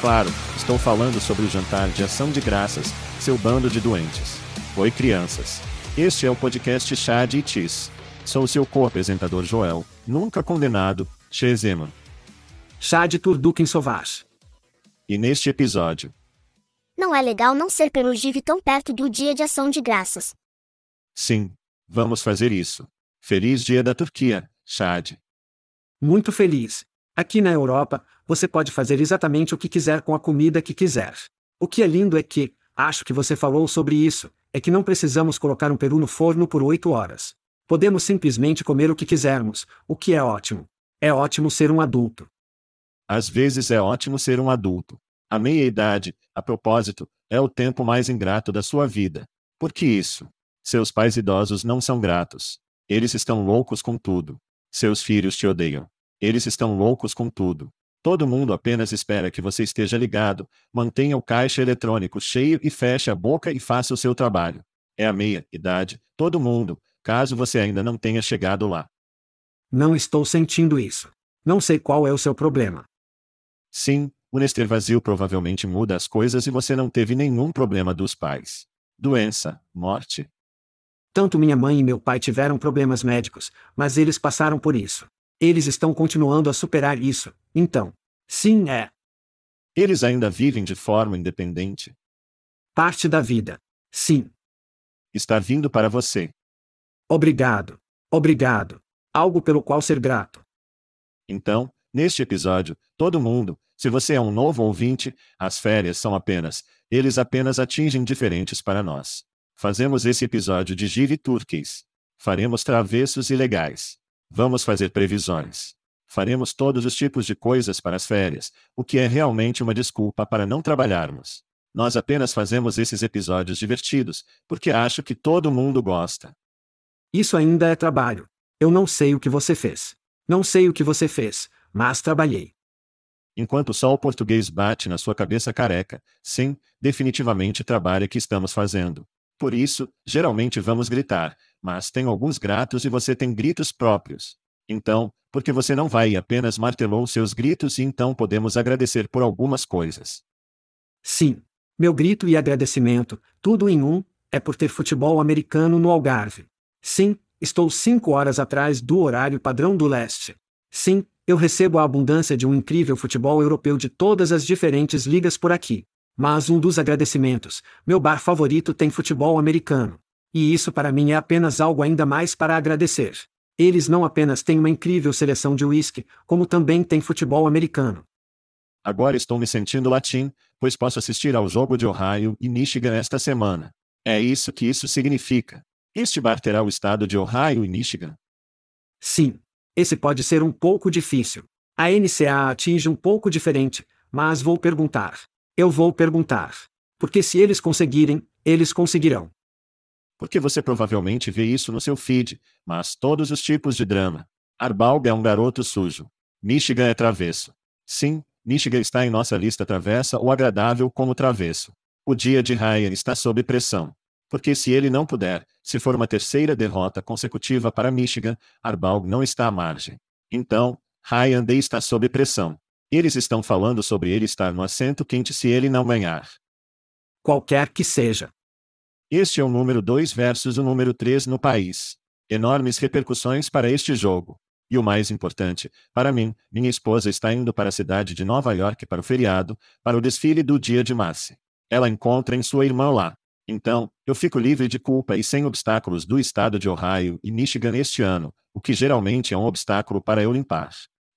Claro, estou falando sobre o jantar de ação de graças, seu bando de doentes. Oi, crianças. Este é o podcast Chad e Cheese. Sou seu co-apresentador Joel, nunca condenado, Chezeman. Chad Turdukin Sovash. E neste episódio. Não é legal não ser pelugive tão perto do dia de ação de graças. Sim, vamos fazer isso. Feliz dia da Turquia, Chad. Muito feliz. Aqui na Europa, você pode fazer exatamente o que quiser com a comida que quiser. O que é lindo é que, acho que você falou sobre isso, é que não precisamos colocar um peru no forno por oito horas. Podemos simplesmente comer o que quisermos, o que é ótimo. É ótimo ser um adulto. Às vezes é ótimo ser um adulto. A meia-idade, a propósito, é o tempo mais ingrato da sua vida. Por que isso? Seus pais idosos não são gratos. Eles estão loucos com tudo. Seus filhos te odeiam. Eles estão loucos com tudo. Todo mundo apenas espera que você esteja ligado, mantenha o caixa eletrônico cheio e feche a boca e faça o seu trabalho. É a meia-idade, todo mundo, caso você ainda não tenha chegado lá. Não estou sentindo isso. Não sei qual é o seu problema. Sim, o Nester vazio provavelmente muda as coisas e você não teve nenhum problema dos pais. Doença, morte. Tanto minha mãe e meu pai tiveram problemas médicos, mas eles passaram por isso. Eles estão continuando a superar isso, então. Sim, é. Eles ainda vivem de forma independente. Parte da vida. Sim. Está vindo para você. Obrigado. Obrigado. Algo pelo qual ser grato. Então, neste episódio, todo mundo, se você é um novo ouvinte, as férias são apenas, eles apenas atingem diferentes para nós. Fazemos esse episódio de Gire Turquês. Faremos travessos ilegais. Vamos fazer previsões. Faremos todos os tipos de coisas para as férias, o que é realmente uma desculpa para não trabalharmos. Nós apenas fazemos esses episódios divertidos, porque acho que todo mundo gosta. Isso ainda é trabalho. Eu não sei o que você fez. Não sei o que você fez, mas trabalhei. Enquanto só o português bate na sua cabeça careca, sim, definitivamente trabalha que estamos fazendo. Por isso, geralmente vamos gritar, mas tem alguns gratos e você tem gritos próprios. Então, porque você não vai e apenas martelou seus gritos e então podemos agradecer por algumas coisas. Sim. Meu grito e agradecimento, tudo em um, é por ter futebol americano no Algarve. Sim, estou cinco horas atrás do horário padrão do leste. Sim, eu recebo a abundância de um incrível futebol europeu de todas as diferentes ligas por aqui. Mas um dos agradecimentos, meu bar favorito tem futebol americano. E isso para mim é apenas algo ainda mais para agradecer. Eles não apenas têm uma incrível seleção de whisky, como também têm futebol americano. Agora estou me sentindo latim, pois posso assistir ao jogo de Ohio e Michigan esta semana. É isso que isso significa. Este bar terá o estado de Ohio e Michigan? Sim. Esse pode ser um pouco difícil. A NCA atinge um pouco diferente, mas vou perguntar. Eu vou perguntar. Porque se eles conseguirem, eles conseguirão. Porque você provavelmente vê isso no seu feed, mas todos os tipos de drama. Arbalg é um garoto sujo. Michigan é travesso. Sim, Michigan está em nossa lista travessa ou agradável como travesso. O dia de Ryan está sob pressão. Porque se ele não puder, se for uma terceira derrota consecutiva para Michigan, Arbalg não está à margem. Então, Ryan Day está sob pressão. Eles estão falando sobre ele estar no assento quente se ele não ganhar. Qualquer que seja. Este é o número 2 versus o número 3 no país. Enormes repercussões para este jogo. E o mais importante, para mim, minha esposa está indo para a cidade de Nova York para o feriado, para o desfile do dia de Marcy. Ela encontra em sua irmã lá. Então, eu fico livre de culpa e sem obstáculos do estado de Ohio e Michigan este ano, o que geralmente é um obstáculo para eu limpar.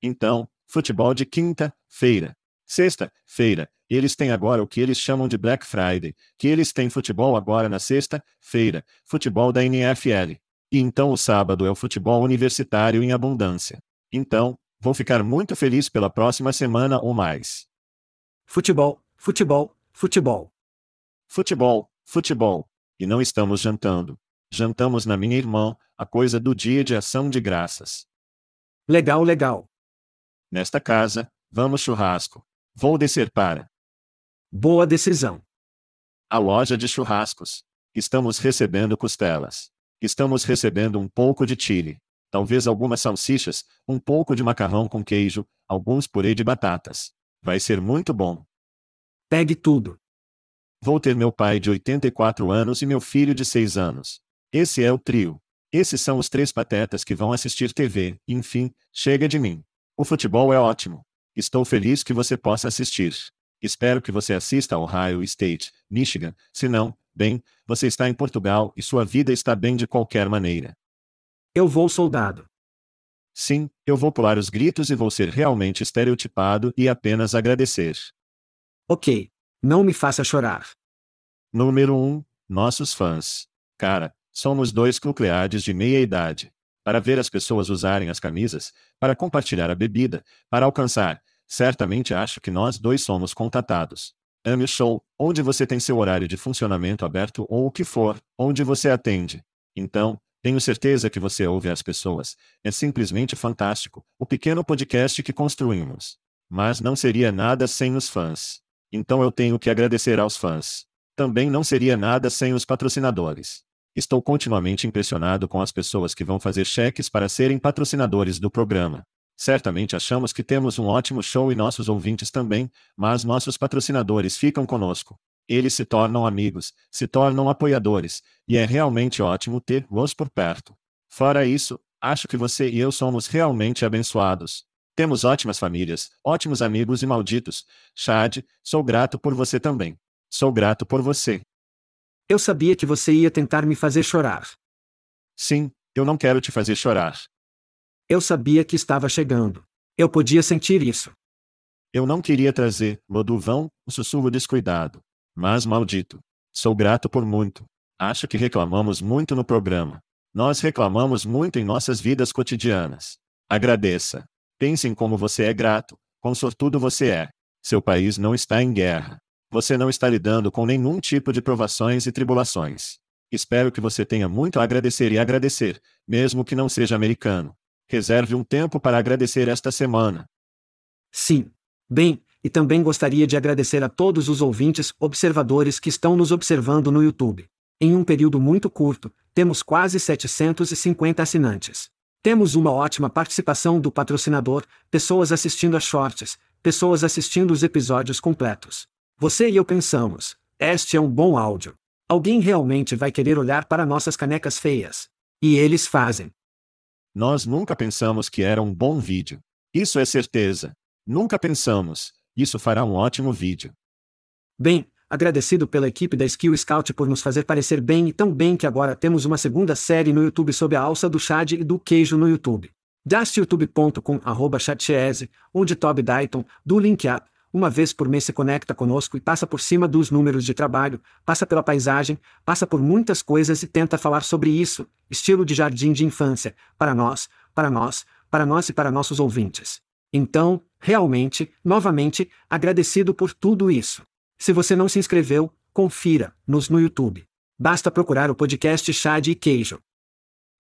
Então, futebol de quinta-feira. Sexta-feira, eles têm agora o que eles chamam de Black Friday, que eles têm futebol agora na sexta-feira, futebol da NFL. E então o sábado é o futebol universitário em abundância. Então, vou ficar muito feliz pela próxima semana ou mais. Futebol, futebol, futebol. Futebol, futebol. E não estamos jantando. Jantamos na minha irmã, a coisa do dia de ação de graças. Legal, legal. Nesta casa, vamos churrasco. Vou descer para. Boa decisão. A loja de churrascos. Estamos recebendo costelas. Estamos recebendo um pouco de chile. Talvez algumas salsichas, um pouco de macarrão com queijo, alguns purê de batatas. Vai ser muito bom. Pegue tudo. Vou ter meu pai de 84 anos e meu filho de 6 anos. Esse é o trio. Esses são os três patetas que vão assistir TV, enfim, chega de mim. O futebol é ótimo. Estou feliz que você possa assistir. Espero que você assista ao Ohio State, Michigan. Se não, bem, você está em Portugal e sua vida está bem de qualquer maneira. Eu vou soldado. Sim, eu vou pular os gritos e vou ser realmente estereotipado e apenas agradecer. Ok. Não me faça chorar. Número 1. Um, nossos fãs. Cara, somos dois nucleares de meia idade para ver as pessoas usarem as camisas, para compartilhar a bebida, para alcançar. Certamente acho que nós dois somos contatados. Ame show, onde você tem seu horário de funcionamento aberto ou o que for, onde você atende. Então, tenho certeza que você ouve as pessoas. É simplesmente fantástico, o pequeno podcast que construímos. Mas não seria nada sem os fãs. Então eu tenho que agradecer aos fãs. Também não seria nada sem os patrocinadores. Estou continuamente impressionado com as pessoas que vão fazer cheques para serem patrocinadores do programa. Certamente achamos que temos um ótimo show e nossos ouvintes também, mas nossos patrocinadores ficam conosco. Eles se tornam amigos, se tornam apoiadores, e é realmente ótimo ter-los por perto. Fora isso, acho que você e eu somos realmente abençoados. Temos ótimas famílias, ótimos amigos e malditos. Chad, sou grato por você também. Sou grato por você. Eu sabia que você ia tentar me fazer chorar. Sim, eu não quero te fazer chorar. Eu sabia que estava chegando. Eu podia sentir isso. Eu não queria trazer, Loduvão, um sussurro descuidado. Mas maldito. Sou grato por muito. Acho que reclamamos muito no programa. Nós reclamamos muito em nossas vidas cotidianas. Agradeça. Pense em como você é grato, quão sortudo você é. Seu país não está em guerra. Você não está lidando com nenhum tipo de provações e tribulações. Espero que você tenha muito a agradecer e agradecer, mesmo que não seja americano. Reserve um tempo para agradecer esta semana. Sim. Bem, e também gostaria de agradecer a todos os ouvintes, observadores que estão nos observando no YouTube. Em um período muito curto, temos quase 750 assinantes. Temos uma ótima participação do patrocinador, pessoas assistindo a shorts, pessoas assistindo os episódios completos. Você e eu pensamos: este é um bom áudio. Alguém realmente vai querer olhar para nossas canecas feias. E eles fazem. Nós nunca pensamos que era um bom vídeo. Isso é certeza. Nunca pensamos. Isso fará um ótimo vídeo. Bem, agradecido pela equipe da Skill Scout por nos fazer parecer bem e tão bem que agora temos uma segunda série no YouTube sobre a alça do Chad e do queijo no YouTube. Dastyoutube.com onde Toby Dayton, do Link Up, uma vez por mês se conecta conosco e passa por cima dos números de trabalho, passa pela paisagem, passa por muitas coisas e tenta falar sobre isso, estilo de jardim de infância, para nós, para nós, para nós e para nossos ouvintes. Então, realmente, novamente, agradecido por tudo isso. Se você não se inscreveu, confira-nos no YouTube. Basta procurar o podcast Chá de Queijo.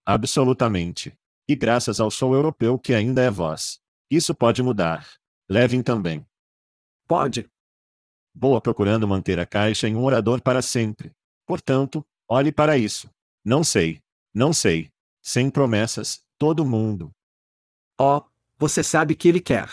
Absolutamente. E graças ao show europeu que ainda é voz. Isso pode mudar. Levem também. Pode. Boa procurando manter a caixa em um orador para sempre. Portanto, olhe para isso. Não sei. Não sei. Sem promessas, todo mundo. Oh, você sabe que ele quer.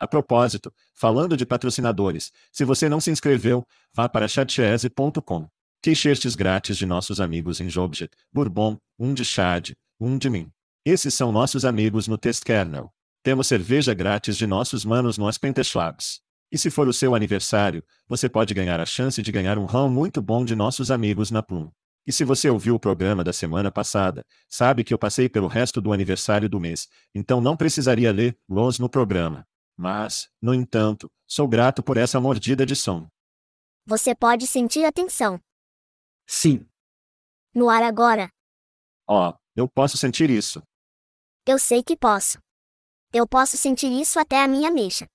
A propósito, falando de patrocinadores, se você não se inscreveu, vá para chatchese.com. T-shirts grátis de nossos amigos em Jobjet, Bourbon, um de Chad, um de mim. Esses são nossos amigos no Test Kernel. Temos cerveja grátis de nossos manos no Aspenteschwabs. E se for o seu aniversário, você pode ganhar a chance de ganhar um rão muito bom de nossos amigos na Plum. E se você ouviu o programa da semana passada, sabe que eu passei pelo resto do aniversário do mês, então não precisaria ler los no programa. Mas, no entanto, sou grato por essa mordida de som. Você pode sentir a tensão. Sim. No ar agora. Ó, oh, eu posso sentir isso. Eu sei que posso. Eu posso sentir isso até a minha mecha.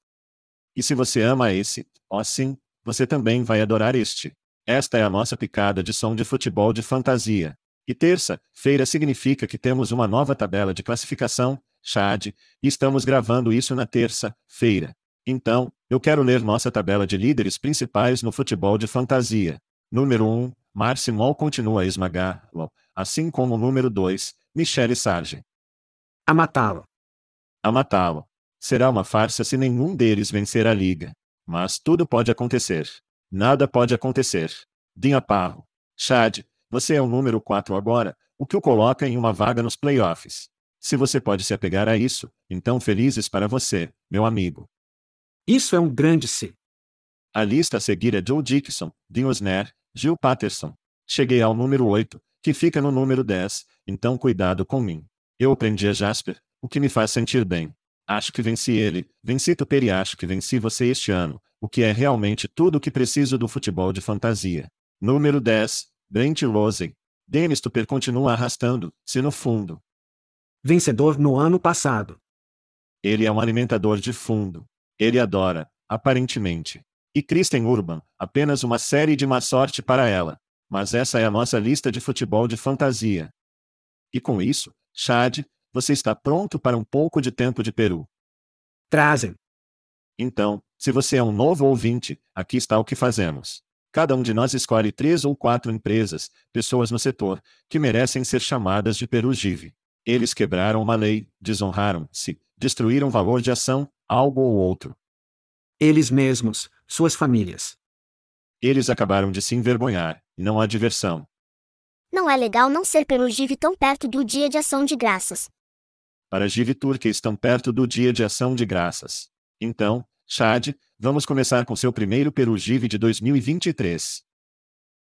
E se você ama esse, ó oh sim, você também vai adorar este. Esta é a nossa picada de som de futebol de fantasia. E terça-feira significa que temos uma nova tabela de classificação, Chad, e estamos gravando isso na terça-feira. Então, eu quero ler nossa tabela de líderes principais no futebol de fantasia. Número 1, Marcy Moll continua a esmagá-lo, assim como o número 2, Michelle Sargent. A matá-lo. A matá-lo. Será uma farsa se nenhum deles vencer a liga. Mas tudo pode acontecer. Nada pode acontecer. Dinha Parro. Chad, você é o número 4 agora, o que o coloca em uma vaga nos playoffs. Se você pode se apegar a isso, então felizes para você, meu amigo. Isso é um grande se. A lista a seguir é Joe Dixon, Dean Osner, Gil Patterson. Cheguei ao número 8, que fica no número 10, então cuidado com mim. Eu aprendi a Jasper, o que me faz sentir bem. Acho que venci ele, venci Tupper e acho que venci você este ano, o que é realmente tudo o que preciso do futebol de fantasia. Número 10, Brent Rose. Dennis Tupper continua arrastando, se no fundo, vencedor no ano passado. Ele é um alimentador de fundo. Ele adora, aparentemente. E Kristen Urban, apenas uma série de má sorte para ela. Mas essa é a nossa lista de futebol de fantasia. E com isso, Chad, você está pronto para um pouco de tempo de Peru. Trazem. Então, se você é um novo ouvinte, aqui está o que fazemos. Cada um de nós escolhe três ou quatro empresas, pessoas no setor, que merecem ser chamadas de Perugive. Eles quebraram uma lei, desonraram-se, destruíram valor de ação, algo ou outro. Eles mesmos, suas famílias. Eles acabaram de se envergonhar, e não há diversão. Não é legal não ser pelo GIV tão perto do dia de ação de graças. Para GIV que estão perto do dia de ação de graças. Então, Chad, vamos começar com seu primeiro Peru GIV de 2023.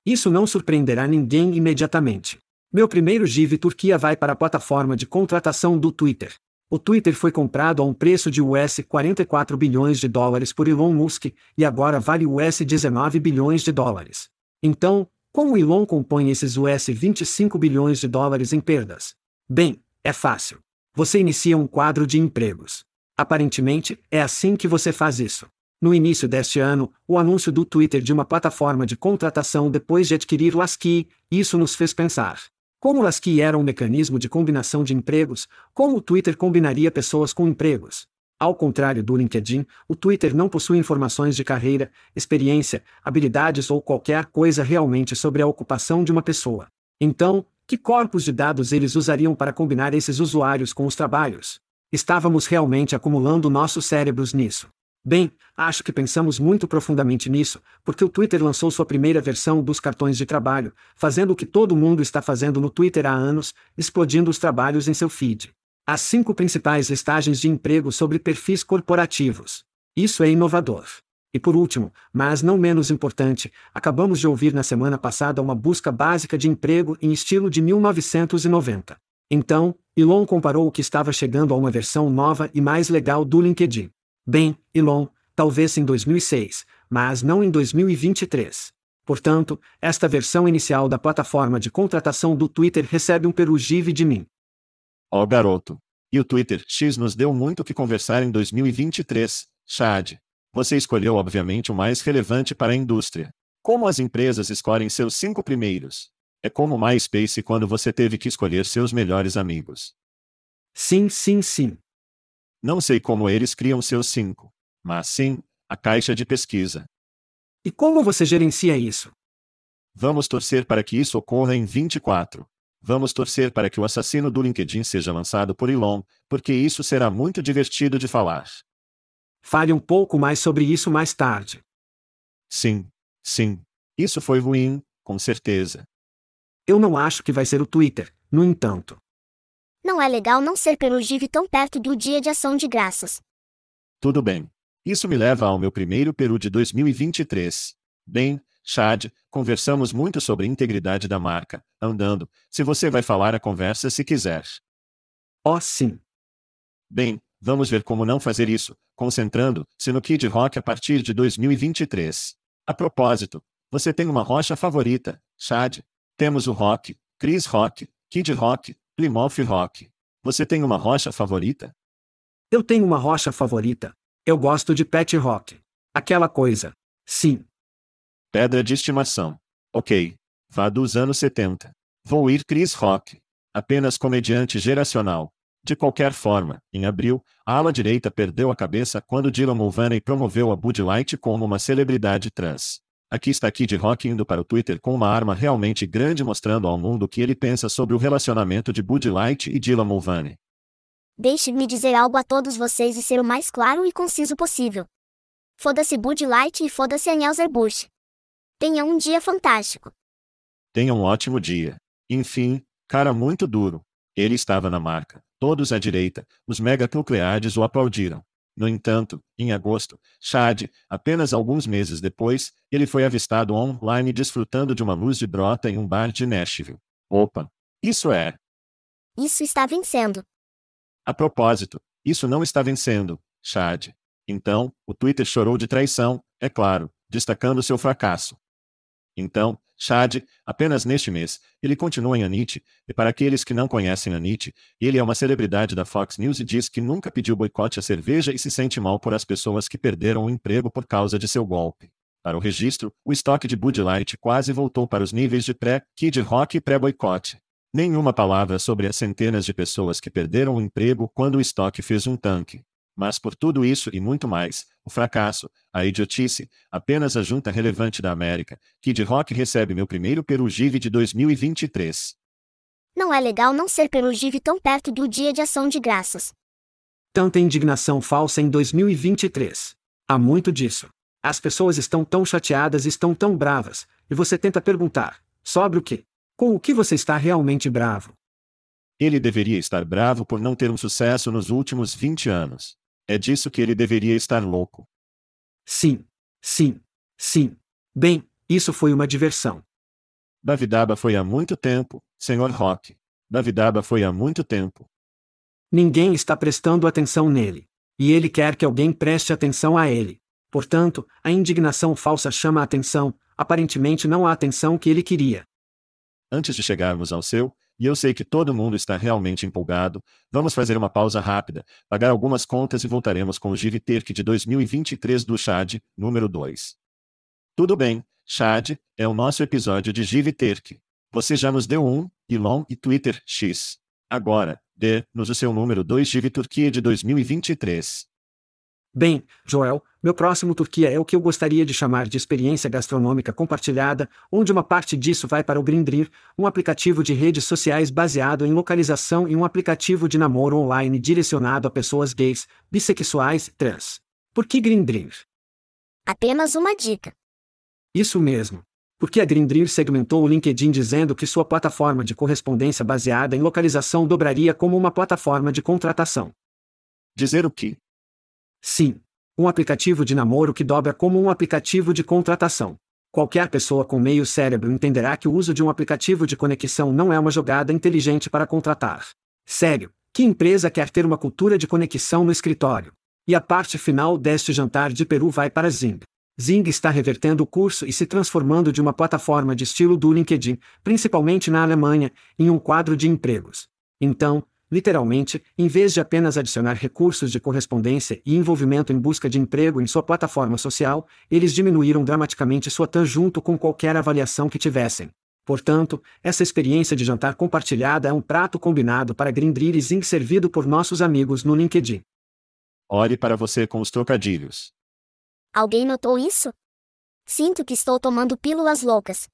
Isso não surpreenderá ninguém imediatamente. Meu primeiro GIV Turquia vai para a plataforma de contratação do Twitter. O Twitter foi comprado a um preço de US 44 bilhões de dólares por Elon Musk e agora vale US 19 bilhões de dólares. Então, como Elon compõe esses US 25 bilhões de dólares em perdas? Bem, é fácil. Você inicia um quadro de empregos. Aparentemente, é assim que você faz isso. No início deste ano, o anúncio do Twitter de uma plataforma de contratação depois de adquirir ASCII, isso nos fez pensar. Como as que era um mecanismo de combinação de empregos, como o Twitter combinaria pessoas com empregos? Ao contrário do LinkedIn, o Twitter não possui informações de carreira, experiência, habilidades ou qualquer coisa realmente sobre a ocupação de uma pessoa. Então, que corpos de dados eles usariam para combinar esses usuários com os trabalhos? Estávamos realmente acumulando nossos cérebros nisso. Bem, acho que pensamos muito profundamente nisso, porque o Twitter lançou sua primeira versão dos cartões de trabalho, fazendo o que todo mundo está fazendo no Twitter há anos, explodindo os trabalhos em seu feed. As cinco principais listagens de emprego sobre perfis corporativos. Isso é inovador. E por último, mas não menos importante, acabamos de ouvir na semana passada uma busca básica de emprego em estilo de 1990. Então, Elon comparou o que estava chegando a uma versão nova e mais legal do LinkedIn. Bem, Elon, talvez em 2006, mas não em 2023. Portanto, esta versão inicial da plataforma de contratação do Twitter recebe um perugive de mim. Ó oh, garoto. E o Twitter X nos deu muito o que conversar em 2023, Chad. Você escolheu obviamente o mais relevante para a indústria. Como as empresas escolhem seus cinco primeiros? É como o MySpace quando você teve que escolher seus melhores amigos. Sim, sim, sim. Não sei como eles criam seus cinco. Mas sim, a caixa de pesquisa. E como você gerencia isso? Vamos torcer para que isso ocorra em 24. Vamos torcer para que o assassino do LinkedIn seja lançado por Elon, porque isso será muito divertido de falar. Fale um pouco mais sobre isso mais tarde. Sim, sim. Isso foi ruim, com certeza. Eu não acho que vai ser o Twitter, no entanto. Não é legal não ser perugive tão perto do dia de ação de graças. Tudo bem. Isso me leva ao meu primeiro Peru de 2023. Bem, Chad, conversamos muito sobre integridade da marca, andando. Se você vai falar a conversa se quiser. Oh, sim. Bem, vamos ver como não fazer isso, concentrando-se no Kid Rock a partir de 2023. A propósito, você tem uma rocha favorita, Chad? Temos o Rock, Chris Rock, Kid Rock, Plymouth Rock. Você tem uma rocha favorita? Eu tenho uma rocha favorita. Eu gosto de Pet Rock. Aquela coisa. Sim. Pedra de estimação. Ok. Vá dos anos 70. Vou ir Chris Rock. Apenas comediante geracional. De qualquer forma, em abril, a ala direita perdeu a cabeça quando Dylan Mulvaney promoveu a Bud Light como uma celebridade trans. Aqui está Kid Rock indo para o Twitter com uma arma realmente grande mostrando ao mundo o que ele pensa sobre o relacionamento de Bud Light e Dylan Mulvaney. Deixe-me dizer algo a todos vocês e ser o mais claro e conciso possível. Foda-se Bud Light e foda-se Anheuser-Busch. Tenha um dia fantástico. Tenha um ótimo dia. Enfim, cara muito duro. Ele estava na marca. Todos à direita, os meganucleares o aplaudiram. No entanto, em agosto, Chad, apenas alguns meses depois, ele foi avistado online desfrutando de uma luz de brota em um bar de Nashville. Opa! Isso é. Isso está vencendo. A propósito, isso não está vencendo, Chad. Então, o Twitter chorou de traição, é claro, destacando seu fracasso. Então, Chad, apenas neste mês, ele continua em Anit, e para aqueles que não conhecem Anit, ele é uma celebridade da Fox News e diz que nunca pediu boicote à cerveja e se sente mal por as pessoas que perderam o emprego por causa de seu golpe. Para o registro, o estoque de Bud Light quase voltou para os níveis de pré-Kid Rock e pré-boicote. Nenhuma palavra sobre as centenas de pessoas que perderam o emprego quando o estoque fez um tanque. Mas por tudo isso e muito mais, o fracasso, a idiotice, apenas a junta relevante da América, Kid Rock recebe meu primeiro Perugive de 2023. Não é legal não ser Perugive tão perto do dia de ação de graças. Tanta indignação falsa em 2023. Há muito disso. As pessoas estão tão chateadas e estão tão bravas, e você tenta perguntar: sobre o quê? Com o que você está realmente bravo? Ele deveria estar bravo por não ter um sucesso nos últimos 20 anos. É disso que ele deveria estar louco. Sim, sim, sim. Bem, isso foi uma diversão. Davidaba foi há muito tempo, Sr. Rock. Davidaba foi há muito tempo. Ninguém está prestando atenção nele. E ele quer que alguém preste atenção a ele. Portanto, a indignação falsa chama a atenção, aparentemente não a atenção que ele queria. Antes de chegarmos ao seu, e eu sei que todo mundo está realmente empolgado. Vamos fazer uma pausa rápida, pagar algumas contas e voltaremos com o Terk de 2023 do Chad, número 2. Tudo bem, Chad, é o nosso episódio de Terk. Você já nos deu um, Elon e Twitter X. Agora, dê-nos o seu número 2 Turquia de 2023. Bem, Joel, meu próximo Turquia é o que eu gostaria de chamar de experiência gastronômica compartilhada, onde uma parte disso vai para o Grindr, um aplicativo de redes sociais baseado em localização e um aplicativo de namoro online direcionado a pessoas gays, bissexuais e trans. Por que Grindr? Apenas uma dica. Isso mesmo. Porque a Grindr segmentou o LinkedIn dizendo que sua plataforma de correspondência baseada em localização dobraria como uma plataforma de contratação. Dizer o que? Sim. Um aplicativo de namoro que dobra como um aplicativo de contratação. Qualquer pessoa com meio cérebro entenderá que o uso de um aplicativo de conexão não é uma jogada inteligente para contratar. Sério, que empresa quer ter uma cultura de conexão no escritório? E a parte final deste jantar de Peru vai para Zing. Zing está revertendo o curso e se transformando de uma plataforma de estilo do LinkedIn, principalmente na Alemanha, em um quadro de empregos. Então, literalmente, em vez de apenas adicionar recursos de correspondência e envolvimento em busca de emprego em sua plataforma social, eles diminuíram dramaticamente sua TAM junto com qualquer avaliação que tivessem. Portanto, essa experiência de jantar compartilhada é um prato combinado para Grindr e Zing servido por nossos amigos no LinkedIn. Ore para você com os trocadilhos. Alguém notou isso? Sinto que estou tomando pílulas loucas.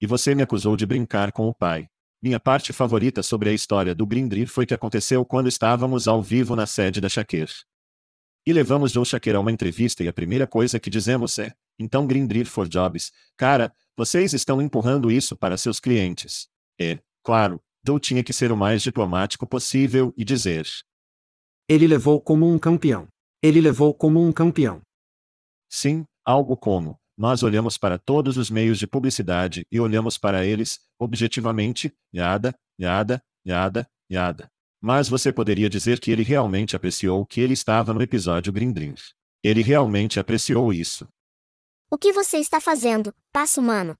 E você me acusou de brincar com o pai. Minha parte favorita sobre a história do Grindr foi que aconteceu quando estávamos ao vivo na sede da Shakir. E levamos Joe Shakir a uma entrevista e a primeira coisa que dizemos é, então Grindr for Jobs, cara, vocês estão empurrando isso para seus clientes. E, claro, Joe tinha que ser o mais diplomático possível e dizer. Ele levou como um campeão. Ele levou como um campeão. Sim, algo como, nós olhamos para todos os meios de publicidade e olhamos para eles, objetivamente, yada, yada, yada, yada. Mas você poderia dizer que ele realmente apreciou que ele estava no episódio Grindr. Ele realmente apreciou isso. O que você está fazendo, passo humano?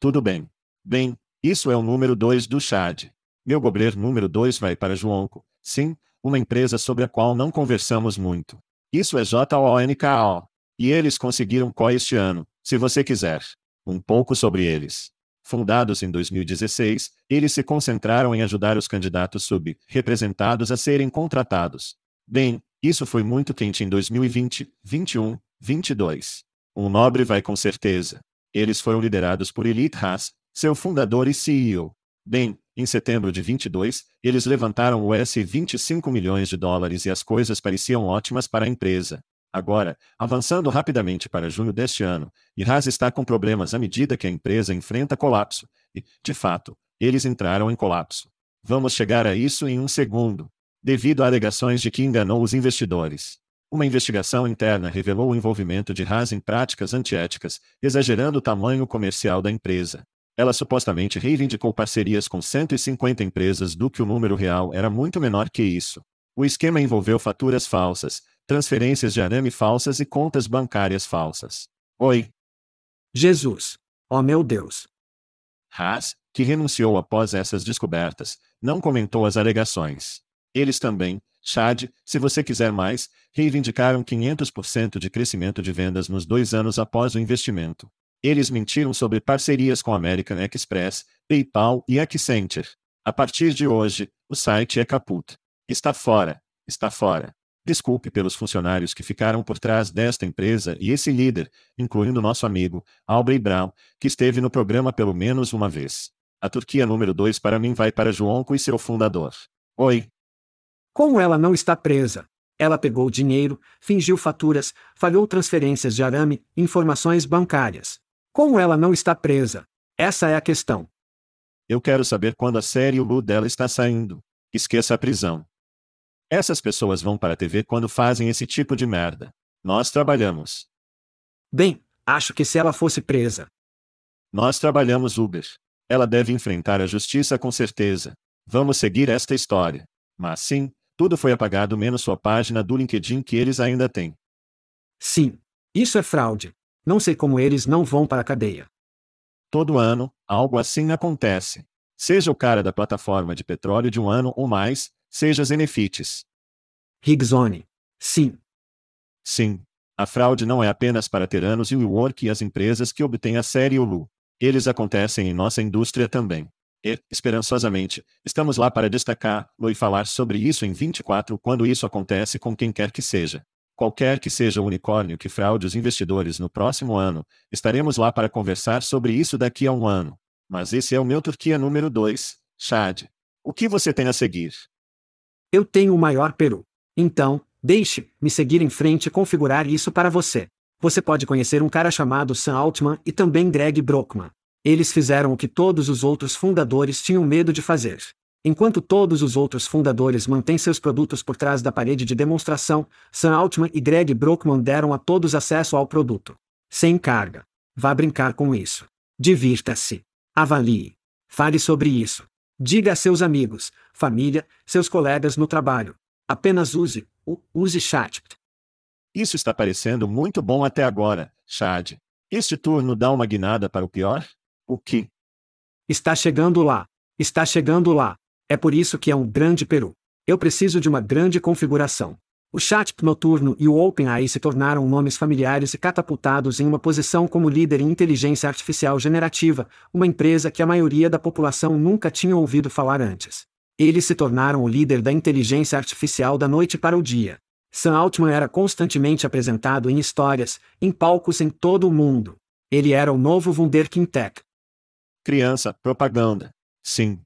Tudo bem. Bem, isso é o número 2 do Chad. Meu gobler número 2 vai para Joãoco. Sim, uma empresa sobre a qual não conversamos muito. Isso é J-O-N-K-O. E eles conseguiram qual este ano, se você quiser. Um pouco sobre eles. Fundados em 2016, eles se concentraram em ajudar os candidatos sub-representados a serem contratados. Bem, isso foi muito quente em 2020, 21, 22. Um nobre vai com certeza. Eles foram liderados por Elite Haas, seu fundador e CEO. Bem, em setembro de 22, eles levantaram US 25 milhões de dólares e as coisas pareciam ótimas para a empresa. Agora, avançando rapidamente para junho deste ano, Iraz está com problemas à medida que a empresa enfrenta colapso, e, de fato, eles entraram em colapso. Vamos chegar a isso em um segundo. Devido a alegações de que enganou os investidores. Uma investigação interna revelou o envolvimento de Haas em práticas antiéticas, exagerando o tamanho comercial da empresa. Ela supostamente reivindicou parcerias com 150 empresas do que o número real era muito menor que isso. O esquema envolveu faturas falsas, transferências de arame falsas e contas bancárias falsas. Oi. Jesus. Oh meu Deus. Haas, que renunciou após essas descobertas, não comentou as alegações. Eles também, Chad, se você quiser mais, reivindicaram 500% de crescimento de vendas nos dois anos após o investimento. Eles mentiram sobre parcerias com American Express, PayPal e Accenture. A partir de hoje, o site é caput. Está fora. Está fora. Desculpe pelos funcionários que ficaram por trás desta empresa e esse líder, incluindo nosso amigo, Aubrey Brown, que esteve no programa pelo menos uma vez. A Turquia número 2 para mim vai para Joãoco e seu fundador. Oi. Como ela não está presa? Ela pegou dinheiro, fingiu faturas, falhou transferências de arame, informações bancárias. Como ela não está presa? Essa é a questão. Eu quero saber quando a série Lu dela está saindo. Esqueça a prisão. Essas pessoas vão para a TV quando fazem esse tipo de merda. Nós trabalhamos. Bem, acho que se ela fosse presa. Nós trabalhamos Uber. Ela deve enfrentar a justiça com certeza. Vamos seguir esta história. Mas sim, tudo foi apagado menos sua página do LinkedIn que eles ainda têm. Sim. Isso é fraude. Não sei como eles não vão para a cadeia. Todo ano, algo assim acontece. Seja o cara da plataforma de petróleo de um ano ou mais, seja Zenefites. Rigzone. Sim. Sim. A fraude não é apenas para Teranos e WeWork e as empresas que obtêm a série Ulu. Eles acontecem em nossa indústria também. E, esperançosamente, estamos lá para destacar-lo e falar sobre isso em 24 quando isso acontece com quem quer que seja. Qualquer que seja o unicórnio que fraude os investidores no próximo ano, estaremos lá para conversar sobre isso daqui a um ano. Mas esse é o meu Turquia número 2, Chad. O que você tem a seguir? Eu tenho o maior peru. Então, deixe-me seguir em frente e configurar isso para você. Você pode conhecer um cara chamado Sam Altman e também Greg Brockman. Eles fizeram o que todos os outros fundadores tinham medo de fazer. Enquanto todos os outros fundadores mantêm seus produtos por trás da parede de demonstração, Sam Altman e Greg Brockman deram a todos acesso ao produto. Sem carga. Vá brincar com isso. Divirta-se. Avalie. Fale sobre isso. Diga a seus amigos, família, seus colegas no trabalho. Apenas use, o, use chat. Isso está parecendo muito bom até agora, Chad. Este turno dá uma guinada para o pior? O que? Está chegando lá. Está chegando lá. É por isso que é um grande peru. Eu preciso de uma grande configuração. O chat noturno e o OpenAI se tornaram nomes familiares e catapultados em uma posição como líder em inteligência artificial generativa, uma empresa que a maioria da população nunca tinha ouvido falar antes. Eles se tornaram o líder da inteligência artificial da noite para o dia. Sam Altman era constantemente apresentado em histórias, em palcos em todo o mundo. Ele era o novo Wunderkind Tech. Criança, propaganda. Sim.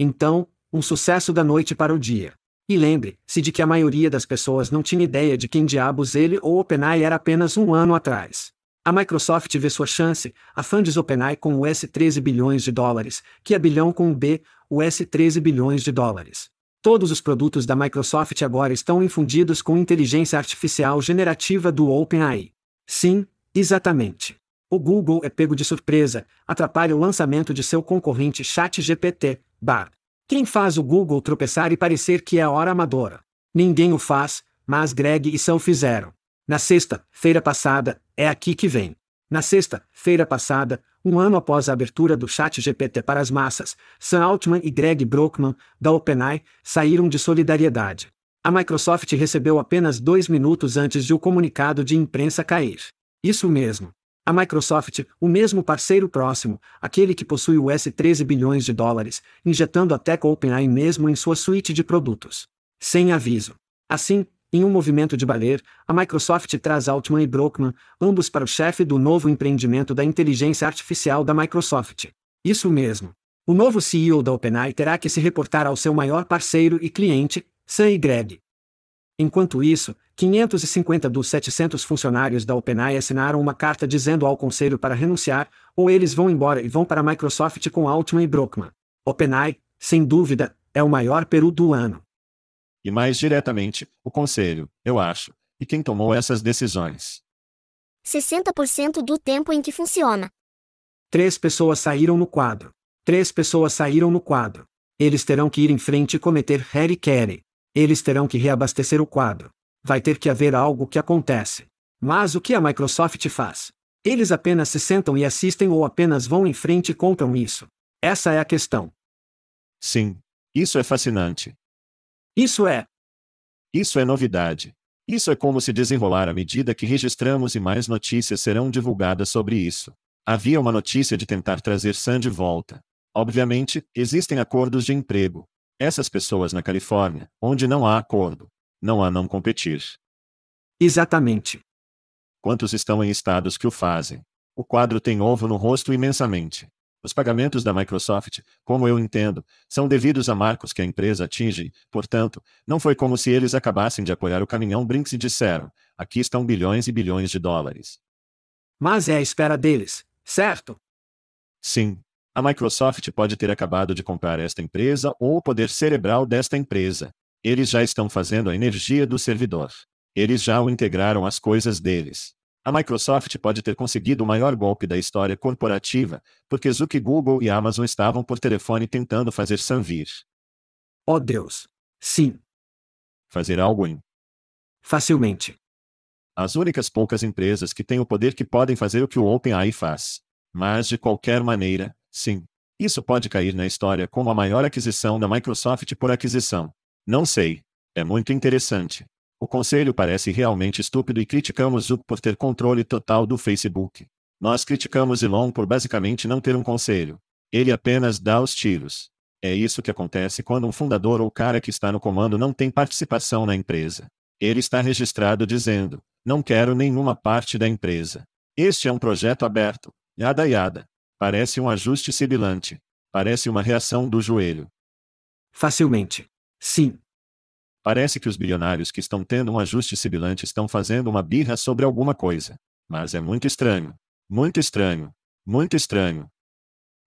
Então, um sucesso da noite para o dia. E lembre-se de que a maioria das pessoas não tinha ideia de quem diabos ele ou OpenAI era apenas um ano atrás. A Microsoft vê sua chance, a Funds OpenAI com US 13 bilhões de dólares, que é bilhão com o B, US 13 bilhões de dólares. Todos os produtos da Microsoft agora estão infundidos com inteligência artificial generativa do OpenAI. Sim, exatamente. O Google é pego de surpresa, atrapalha o lançamento de seu concorrente ChatGPT, Bard. Quem faz o Google tropeçar e parecer que é hora amadora? Ninguém o faz, mas Greg e Sam fizeram. Na sexta-feira passada, é aqui que vem. Na sexta-feira passada, um ano após a abertura do Chat GPT para as massas, Sam Altman e Greg Brockman, da OpenAI, saíram de solidariedade. A Microsoft recebeu apenas dois minutos antes de o comunicado de imprensa cair. Isso mesmo. A Microsoft, o mesmo parceiro próximo, aquele que possui US 13 bilhões de dólares, injetando a tech OpenAI mesmo em sua suíte de produtos. Sem aviso. Assim, em um movimento de baler, a Microsoft traz Altman e Brockman, ambos para o chefe do novo empreendimento da inteligência artificial da Microsoft. Isso mesmo. O novo CEO da OpenAI terá que se reportar ao seu maior parceiro e cliente, Sam e Greg. Enquanto isso, 550 dos 700 funcionários da OpenAI assinaram uma carta dizendo ao conselho para renunciar, ou eles vão embora e vão para a Microsoft com Altman e Brockman. OpenAI, sem dúvida, é o maior peru do ano. E mais diretamente, o conselho, eu acho. E quem tomou essas decisões? 60% do tempo em que funciona. Três pessoas saíram no quadro. Três pessoas saíram no quadro. Eles terão que ir em frente e cometer Harry Carey. Eles terão que reabastecer o quadro. Vai ter que haver algo que acontece. Mas o que a Microsoft faz? Eles apenas se sentam e assistem ou apenas vão em frente e compram isso? Essa é a questão. Sim. Isso é fascinante. Isso é. Isso é novidade. Isso é como se desenrolar à medida que registramos e mais notícias serão divulgadas sobre isso. Havia uma notícia de tentar trazer Sam de volta. Obviamente, existem acordos de emprego, essas pessoas na Califórnia, onde não há acordo, não há não competir. Exatamente. Quantos estão em estados que o fazem? O quadro tem ovo no rosto imensamente. Os pagamentos da Microsoft, como eu entendo, são devidos a marcos que a empresa atinge, portanto, não foi como se eles acabassem de apoiar o caminhão Brinks e disseram: aqui estão bilhões e bilhões de dólares. Mas é a espera deles, certo? Sim, a Microsoft pode ter acabado de comprar esta empresa ou o poder cerebral desta empresa. Eles já estão fazendo a energia do servidor. Eles já o integraram às coisas deles. A Microsoft pode ter conseguido o maior golpe da história corporativa, porque Zuck Google e Amazon estavam por telefone tentando fazer Sam vir. Oh Deus! Sim. Fazer algo em. Facilmente. As únicas poucas empresas que têm o poder que podem fazer o que o OpenAI faz. Mas de qualquer maneira, Sim. Isso pode cair na história como a maior aquisição da Microsoft por aquisição. Não sei. É muito interessante. O conselho parece realmente estúpido e criticamos Zuck por ter controle total do Facebook. Nós criticamos Elon por basicamente não ter um conselho. Ele apenas dá os tiros. É isso que acontece quando um fundador ou cara que está no comando não tem participação na empresa. Ele está registrado dizendo: Não quero nenhuma parte da empresa. Este é um projeto aberto. Yada yada. Parece um ajuste sibilante. Parece uma reação do joelho. Facilmente. Sim. Parece que os bilionários que estão tendo um ajuste sibilante estão fazendo uma birra sobre alguma coisa. Mas é muito estranho. Muito estranho. Muito estranho.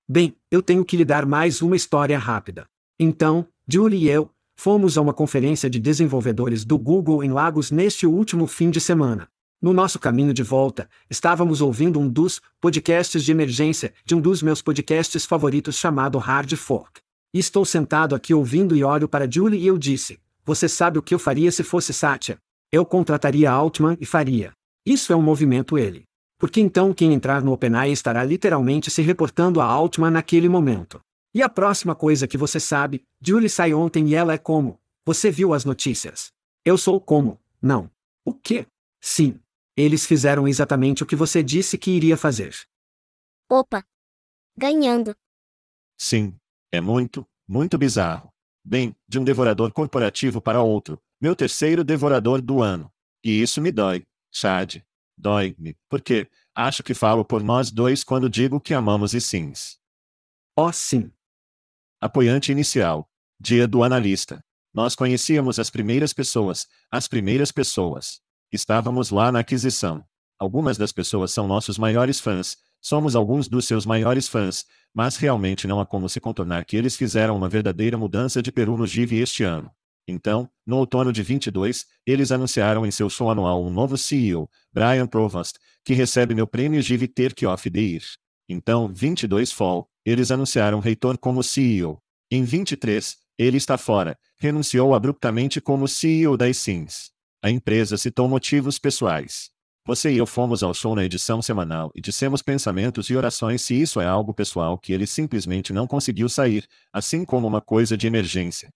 Bem, eu tenho que lhe dar mais uma história rápida. Então, Julie e eu, fomos a uma conferência de desenvolvedores do Google em Lagos neste último fim de semana. No nosso caminho de volta, estávamos ouvindo um dos podcasts de emergência de um dos meus podcasts favoritos chamado Hard Fork. E estou sentado aqui ouvindo e olho para Julie e eu disse: Você sabe o que eu faria se fosse Satya? Eu contrataria Altman e faria. Isso é um movimento ele. Porque então quem entrar no OpenAI estará literalmente se reportando a Altman naquele momento. E a próxima coisa que você sabe, Julie sai ontem e ela é como? Você viu as notícias? Eu sou como? Não. O quê? Sim. Eles fizeram exatamente o que você disse que iria fazer. Opa! Ganhando. Sim. É muito, muito bizarro. Bem, de um devorador corporativo para outro, meu terceiro devorador do ano. E isso me dói, Chad. Dói-me, porque acho que falo por nós dois quando digo que amamos e sims. Oh, sim. Apoiante inicial. Dia do analista. Nós conhecíamos as primeiras pessoas, as primeiras pessoas. Estávamos lá na aquisição. Algumas das pessoas são nossos maiores fãs, somos alguns dos seus maiores fãs, mas realmente não há como se contornar que eles fizeram uma verdadeira mudança de Peru no GIV este ano. Então, no outono de 22, eles anunciaram em seu show anual um novo CEO, Brian Provost, que recebe meu prêmio GIV Turkey of the Year. Então, 22 Fall, eles anunciaram Reitor como CEO. Em 23, ele está fora, renunciou abruptamente como CEO da Sims. A empresa citou motivos pessoais. Você e eu fomos ao show na edição semanal e dissemos pensamentos e orações se isso é algo pessoal que ele simplesmente não conseguiu sair, assim como uma coisa de emergência.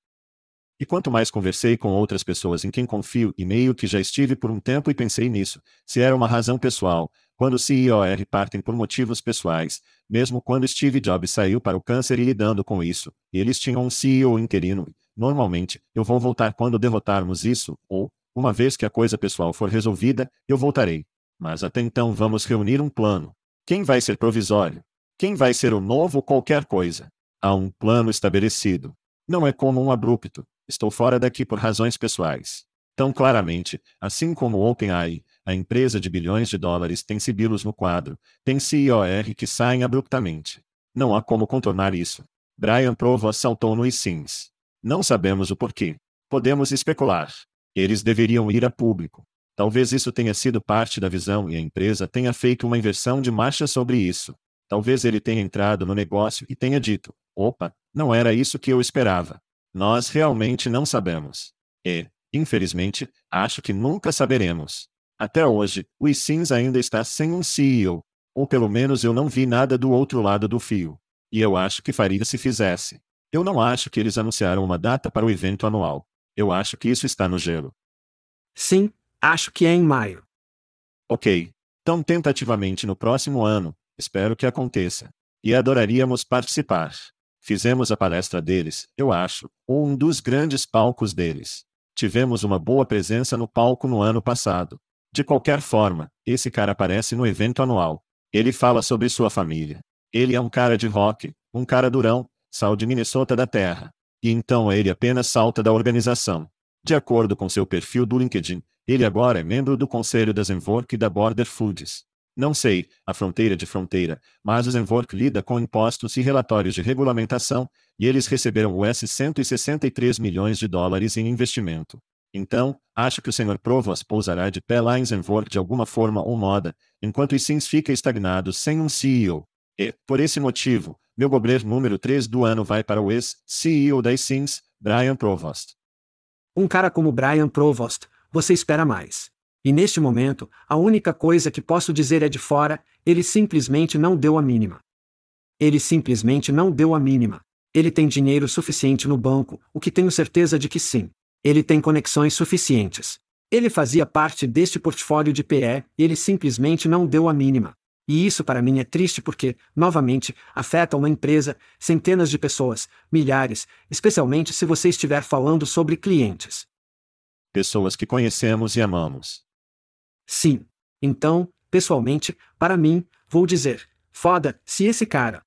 E quanto mais conversei com outras pessoas em quem confio e meio que já estive por um tempo e pensei nisso, se era uma razão pessoal, quando CEOR partem por motivos pessoais, mesmo quando Steve Jobs saiu para o câncer e lidando com isso, eles tinham um CEO interino. Normalmente, eu vou voltar quando derrotarmos isso, ou, uma vez que a coisa pessoal for resolvida, eu voltarei. Mas até então vamos reunir um plano. Quem vai ser provisório? Quem vai ser o novo qualquer coisa? Há um plano estabelecido. Não é como um abrupto, Estou fora daqui por razões pessoais. Tão claramente, assim como o OpenAI, a empresa de bilhões de dólares tem sibilos no quadro, tem CIOR que saem abruptamente. Não há como contornar isso. Brian Provost saltou no ISINS. Não sabemos o porquê. Podemos especular. Eles deveriam ir a público. Talvez isso tenha sido parte da visão e a empresa tenha feito uma inversão de marcha sobre isso. Talvez ele tenha entrado no negócio e tenha dito: opa, não era isso que eu esperava. Nós realmente não sabemos. E, infelizmente, acho que nunca saberemos. Até hoje, o iSIMS ainda está sem um CEO. Ou pelo menos eu não vi nada do outro lado do fio. E eu acho que faria se fizesse. Eu não acho que eles anunciaram uma data para o evento anual. Eu acho que isso está no gelo. Sim, acho que é em maio. Ok. Tão tentativamente no próximo ano, espero que aconteça. E adoraríamos participar. Fizemos a palestra deles, eu acho, ou um dos grandes palcos deles. Tivemos uma boa presença no palco no ano passado. De qualquer forma, esse cara aparece no evento anual. Ele fala sobre sua família. Ele é um cara de rock, um cara durão, sal de Minnesota da Terra. E então ele apenas salta da organização. De acordo com seu perfil do LinkedIn, ele agora é membro do conselho da Zenvork e da Border Foods. Não sei, a fronteira de fronteira, mas o Zenvork lida com impostos e relatórios de regulamentação, e eles receberam US 163 milhões de dólares em investimento. Então, acho que o Sr. Provos pousará de pé lá em Zenvork de alguma forma ou moda, enquanto o Sims fica estagnado sem um CEO. E, por esse motivo, meu gobler número 3 do ano vai para o ex-CEO da Sims, Brian Provost. Um cara como Brian Provost, você espera mais. E neste momento, a única coisa que posso dizer é de fora, ele simplesmente não deu a mínima. Ele simplesmente não deu a mínima. Ele tem dinheiro suficiente no banco, o que tenho certeza de que sim. Ele tem conexões suficientes. Ele fazia parte deste portfólio de PE, e ele simplesmente não deu a mínima. E isso para mim é triste porque, novamente, afeta uma empresa, centenas de pessoas, milhares, especialmente se você estiver falando sobre clientes. Pessoas que conhecemos e amamos. Sim. Então, pessoalmente, para mim, vou dizer: foda, se esse cara.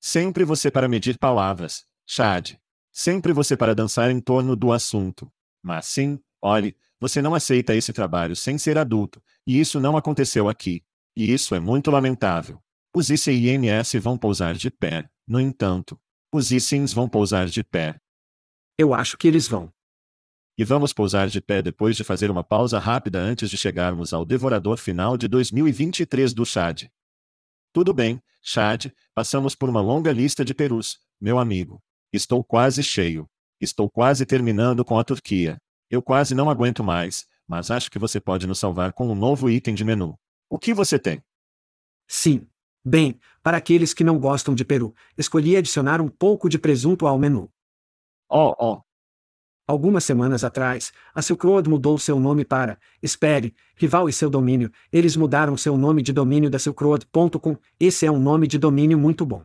Sempre você para medir palavras, Chad. Sempre você para dançar em torno do assunto. Mas sim, olhe, você não aceita esse trabalho sem ser adulto, e isso não aconteceu aqui. E isso é muito lamentável. Os ICINS vão pousar de pé, no entanto. Os e-sims vão pousar de pé. Eu acho que eles vão. E vamos pousar de pé depois de fazer uma pausa rápida antes de chegarmos ao devorador final de 2023 do Chad. Tudo bem, Chad, passamos por uma longa lista de perus, meu amigo. Estou quase cheio. Estou quase terminando com a Turquia. Eu quase não aguento mais, mas acho que você pode nos salvar com um novo item de menu. O que você tem? Sim. Bem, para aqueles que não gostam de peru, escolhi adicionar um pouco de presunto ao menu. Oh, oh. Algumas semanas atrás, a Silk Road mudou seu nome para, espere, rival e seu domínio. Eles mudaram seu nome de domínio da silkroad.com. Esse é um nome de domínio muito bom.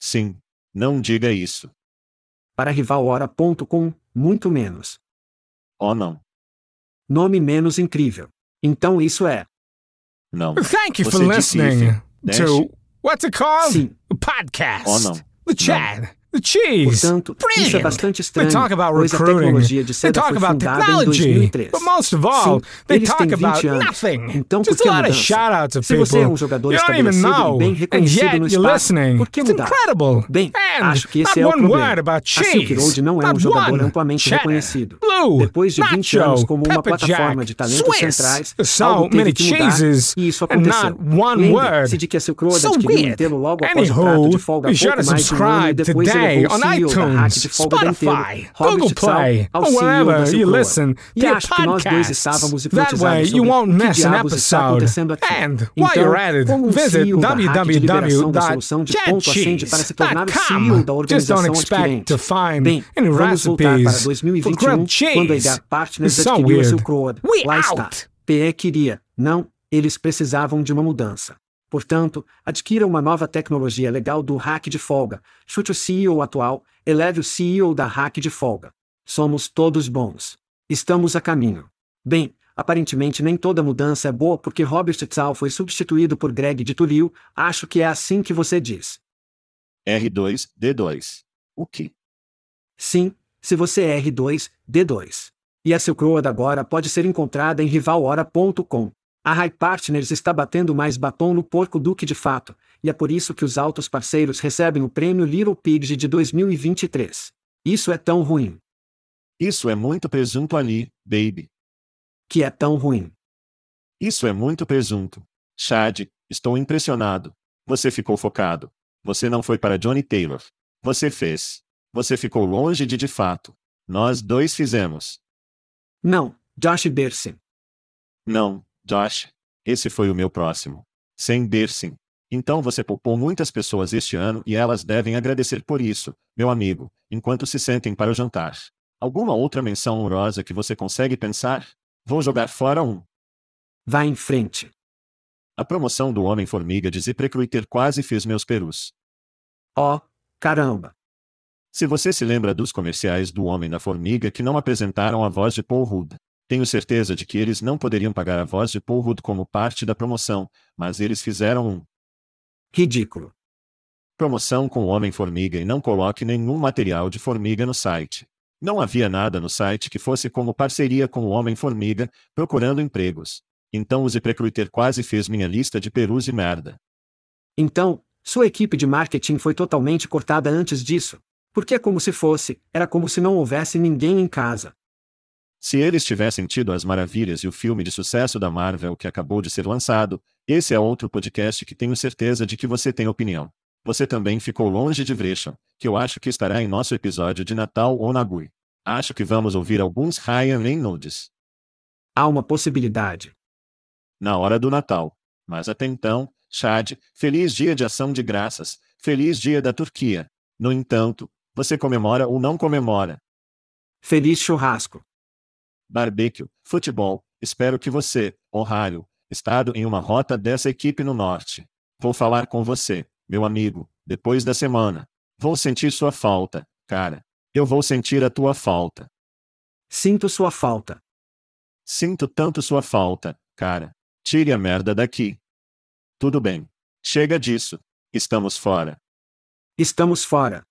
Sim. Não diga isso. Para rivalhora.com, muito menos. Oh, não. Nome menos incrível. Então isso é. Não. Thank you Você for disse listening isso. Dash. to what's it called? Sim. A podcast. Oh, não. The Chad. Cheese. Portanto, isso é Brilliant. bastante They estranho, talk about pois a recruiting. tecnologia de seda foi fundada em technology. 2003. But most of all, Sim, they eles talk têm 20 about anos. nothing. Então, por que mudança? Se você é um jogador you don't even estabelecido e know, bem reconhecido yet no you're espaço, listening. por que mudar? incredible. Bem, And acho que esse é o problema. word about A Silk cheese. Road não é um jogador amplamente reconhecido. Depois de 20 nacho, anos como uma plataforma de talentos centrais, algo teve que mudar, e isso aconteceu. Lembre-se de que a Silk Road adquiriu um logo após o prato de folga há pouco mais de um ano e depois today o on iTunes, Spotify, Google Play, da wherever you listen to your podcasts. That way you won't miss an episode. And while Então, you're at it, visit www.chatcheese.com. Just don't expect to find any recipes for 2021, grilled cheese. It's so weird. We out. PE queria. Não, eles precisavam de uma mudança. Portanto, adquira uma nova tecnologia legal do hack de folga. Chute o CEO atual, eleve o CEO da hack de folga. Somos todos bons. Estamos a caminho. Bem, aparentemente nem toda mudança é boa porque Robert Tsao foi substituído por Greg de Tulio, acho que é assim que você diz. R2, D2. O que? Sim, se você é R2, D2. E a Silk Road agora pode ser encontrada em rivalhora.com. A High Partners está batendo mais batom no porco do que de fato, e é por isso que os altos parceiros recebem o prêmio Little Pigs de 2023. Isso é tão ruim. Isso é muito presunto ali, baby. Que é tão ruim. Isso é muito presunto. Chad, estou impressionado. Você ficou focado. Você não foi para Johnny Taylor. Você fez. Você ficou longe de de fato. Nós dois fizemos. Não, Josh Bersin. Não, Josh. Esse foi o meu próximo. Sem Bersin. Então você poupou muitas pessoas este ano e elas devem agradecer por isso, meu amigo, enquanto se sentem para o jantar. Alguma outra menção honrosa que você consegue pensar? Vou jogar fora um. Vá em frente. A promoção do Homem-Formiga de ZipRecruiter quase fez meus perus. Oh, caramba. Se você se lembra dos comerciais do Homem da Formiga que não apresentaram a voz de Paul Rudd, tenho certeza de que eles não poderiam pagar a voz de Paul como parte da promoção, mas eles fizeram um Ridículo. promoção com Homem-Formiga e não coloque nenhum material de formiga no site. Não havia nada no site que fosse como parceria com o Homem-Formiga, procurando empregos. Então o ZipRecruiter quase fez minha lista de perus e merda. Então, sua equipe de marketing foi totalmente cortada antes disso. Porque é como se fosse, era como se não houvesse ninguém em casa. Se eles tivessem tido as maravilhas e o filme de sucesso da Marvel que acabou de ser lançado, esse é outro podcast que tenho certeza de que você tem opinião. Você também ficou longe de Vresham, que eu acho que estará em nosso episódio de Natal ou Nagui. Acho que vamos ouvir alguns Ryan Reynolds Há uma possibilidade. na hora do Natal. Mas até então, Chad, feliz dia de ação de graças, feliz dia da Turquia. No entanto, você comemora ou não comemora? Feliz churrasco. Barbecue, futebol, espero que você, Ohio, estado em uma rota dessa equipe no norte. Vou falar com você, meu amigo, depois da semana. Vou sentir sua falta, cara. Eu vou sentir a tua falta. Sinto sua falta. Sinto tanto sua falta, cara. Tire a merda daqui. Tudo bem. Chega disso. Estamos fora. Estamos fora.